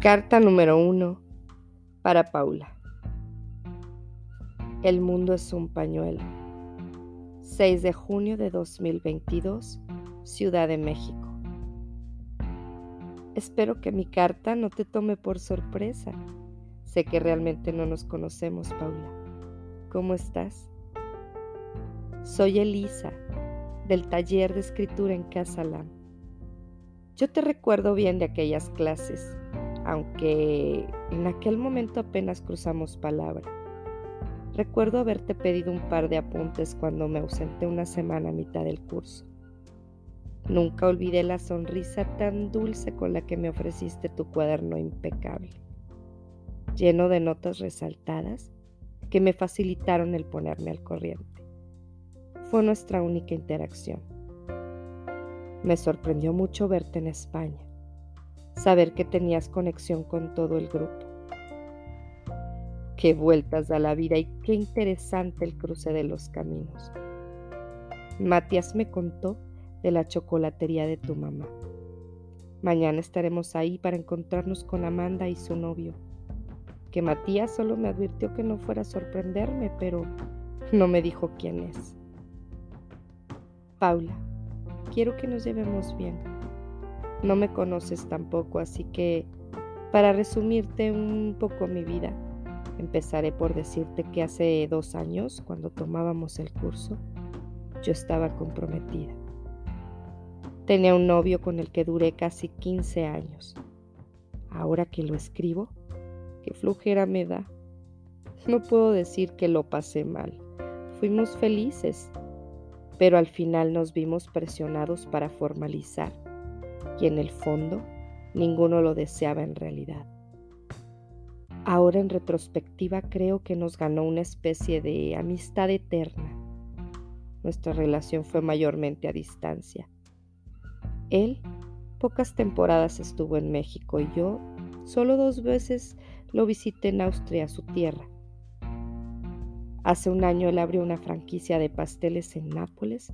Carta número uno para Paula. El mundo es un pañuelo. 6 de junio de 2022, Ciudad de México. Espero que mi carta no te tome por sorpresa. Sé que realmente no nos conocemos, Paula. ¿Cómo estás? Soy Elisa, del taller de escritura en Casalam. Yo te recuerdo bien de aquellas clases aunque en aquel momento apenas cruzamos palabra. Recuerdo haberte pedido un par de apuntes cuando me ausenté una semana a mitad del curso. Nunca olvidé la sonrisa tan dulce con la que me ofreciste tu cuaderno impecable, lleno de notas resaltadas que me facilitaron el ponerme al corriente. Fue nuestra única interacción. Me sorprendió mucho verte en España saber que tenías conexión con todo el grupo. Qué vueltas da la vida y qué interesante el cruce de los caminos. Matías me contó de la chocolatería de tu mamá. Mañana estaremos ahí para encontrarnos con Amanda y su novio. Que Matías solo me advirtió que no fuera a sorprenderme, pero no me dijo quién es. Paula, quiero que nos llevemos bien. No me conoces tampoco, así que para resumirte un poco mi vida, empezaré por decirte que hace dos años, cuando tomábamos el curso, yo estaba comprometida. Tenía un novio con el que duré casi 15 años. Ahora que lo escribo, qué flujera me da. No puedo decir que lo pasé mal. Fuimos felices, pero al final nos vimos presionados para formalizar y en el fondo ninguno lo deseaba en realidad. Ahora en retrospectiva creo que nos ganó una especie de amistad eterna. Nuestra relación fue mayormente a distancia. Él pocas temporadas estuvo en México y yo solo dos veces lo visité en Austria, su tierra. Hace un año él abrió una franquicia de pasteles en Nápoles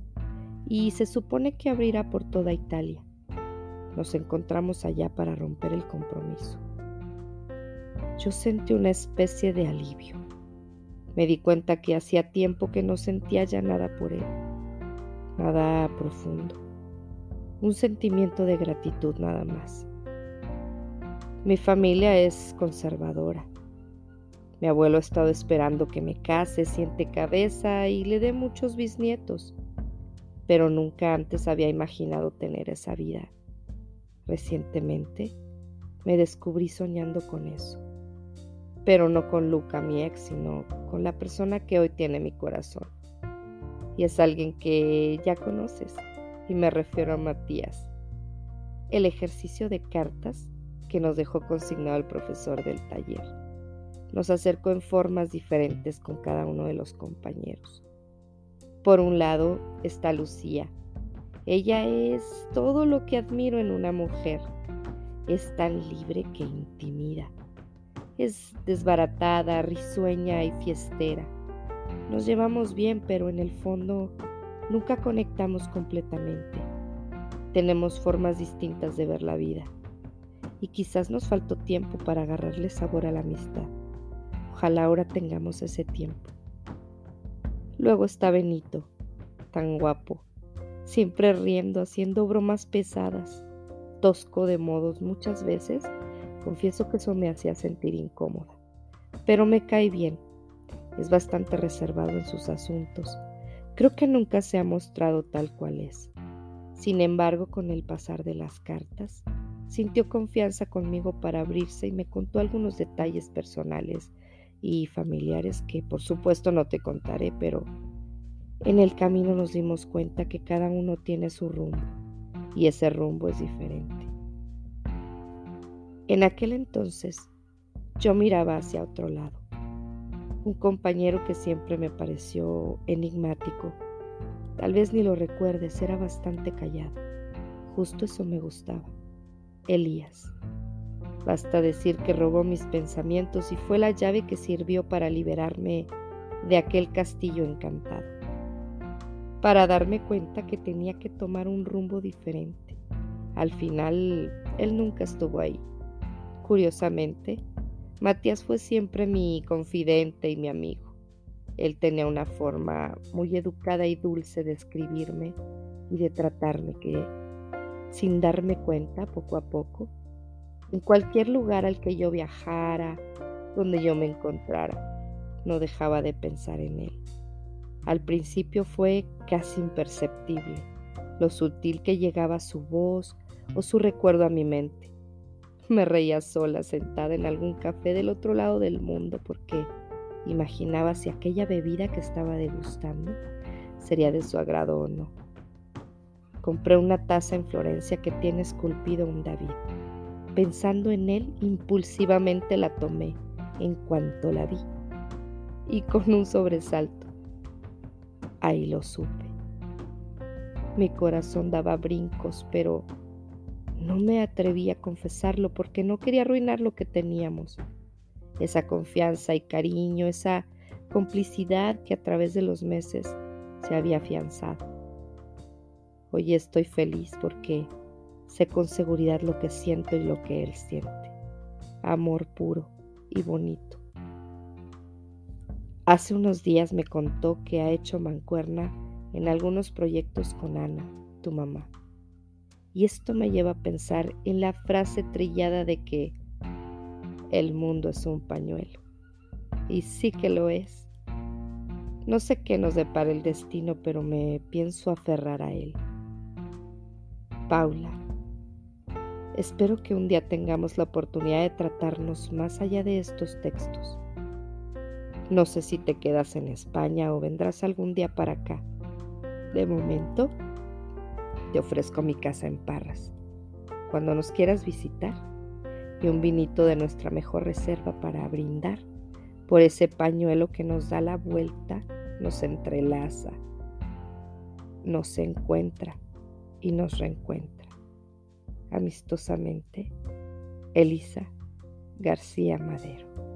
y se supone que abrirá por toda Italia. Nos encontramos allá para romper el compromiso. Yo sentí una especie de alivio. Me di cuenta que hacía tiempo que no sentía ya nada por él, nada profundo, un sentimiento de gratitud nada más. Mi familia es conservadora. Mi abuelo ha estado esperando que me case, siente cabeza y le dé muchos bisnietos, pero nunca antes había imaginado tener esa vida Recientemente me descubrí soñando con eso, pero no con Luca, mi ex, sino con la persona que hoy tiene mi corazón. Y es alguien que ya conoces, y me refiero a Matías. El ejercicio de cartas que nos dejó consignado el profesor del taller nos acercó en formas diferentes con cada uno de los compañeros. Por un lado está Lucía, ella es todo lo que admiro en una mujer. Es tan libre que intimida. Es desbaratada, risueña y fiestera. Nos llevamos bien, pero en el fondo nunca conectamos completamente. Tenemos formas distintas de ver la vida. Y quizás nos faltó tiempo para agarrarle sabor a la amistad. Ojalá ahora tengamos ese tiempo. Luego está Benito, tan guapo, siempre riendo, haciendo bromas pesadas, tosco de modos muchas veces, confieso que eso me hacía sentir incómoda. Pero me cae bien, es bastante reservado en sus asuntos. Creo que nunca se ha mostrado tal cual es. Sin embargo, con el pasar de las cartas, sintió confianza conmigo para abrirse y me contó algunos detalles personales y familiares que por supuesto no te contaré, pero en el camino nos dimos cuenta que cada uno tiene su rumbo y ese rumbo es diferente. En aquel entonces yo miraba hacia otro lado. Un compañero que siempre me pareció enigmático. Tal vez ni lo recuerdes, era bastante callado. Justo eso me gustaba. Elías. Basta decir que robó mis pensamientos y fue la llave que sirvió para liberarme de aquel castillo encantado para darme cuenta que tenía que tomar un rumbo diferente. Al final, él nunca estuvo ahí. Curiosamente, Matías fue siempre mi confidente y mi amigo. Él tenía una forma muy educada y dulce de escribirme y de tratarme que, sin darme cuenta, poco a poco, en cualquier lugar al que yo viajara, donde yo me encontrara, no dejaba de pensar en él. Al principio fue casi imperceptible lo sutil que llegaba su voz o su recuerdo a mi mente. Me reía sola sentada en algún café del otro lado del mundo porque imaginaba si aquella bebida que estaba degustando sería de su agrado o no. Compré una taza en Florencia que tiene esculpido un David. Pensando en él, impulsivamente la tomé en cuanto la vi y con un sobresalto. Ahí lo supe. Mi corazón daba brincos, pero no me atreví a confesarlo porque no quería arruinar lo que teníamos. Esa confianza y cariño, esa complicidad que a través de los meses se había afianzado. Hoy estoy feliz porque sé con seguridad lo que siento y lo que él siente. Amor puro y bonito. Hace unos días me contó que ha hecho mancuerna en algunos proyectos con Ana, tu mamá. Y esto me lleva a pensar en la frase trillada de que el mundo es un pañuelo. Y sí que lo es. No sé qué nos depara el destino, pero me pienso aferrar a él. Paula, espero que un día tengamos la oportunidad de tratarnos más allá de estos textos. No sé si te quedas en España o vendrás algún día para acá. De momento, te ofrezco mi casa en Parras. Cuando nos quieras visitar, y un vinito de nuestra mejor reserva para brindar por ese pañuelo que nos da la vuelta, nos entrelaza, nos encuentra y nos reencuentra. Amistosamente, Elisa García Madero.